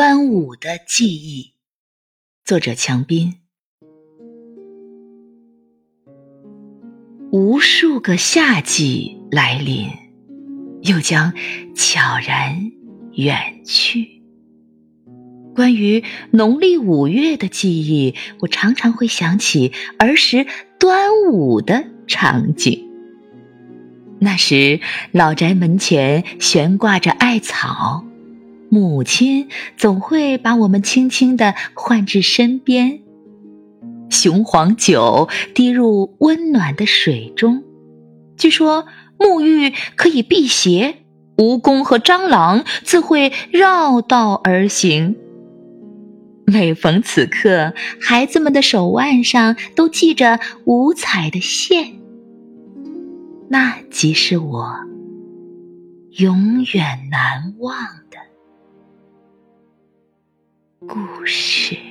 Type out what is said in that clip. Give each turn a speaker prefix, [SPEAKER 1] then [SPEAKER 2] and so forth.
[SPEAKER 1] 端午的记忆，作者强斌。无数个夏季来临，又将悄然远去。关于农历五月的记忆，我常常会想起儿时端午的场景。那时，老宅门前悬挂着艾草。母亲总会把我们轻轻地唤至身边，雄黄酒滴入温暖的水中。据说沐浴可以辟邪，蜈蚣和蟑螂自会绕道而行。每逢此刻，孩子们的手腕上都系着五彩的线，那即是我永远难忘的。故事。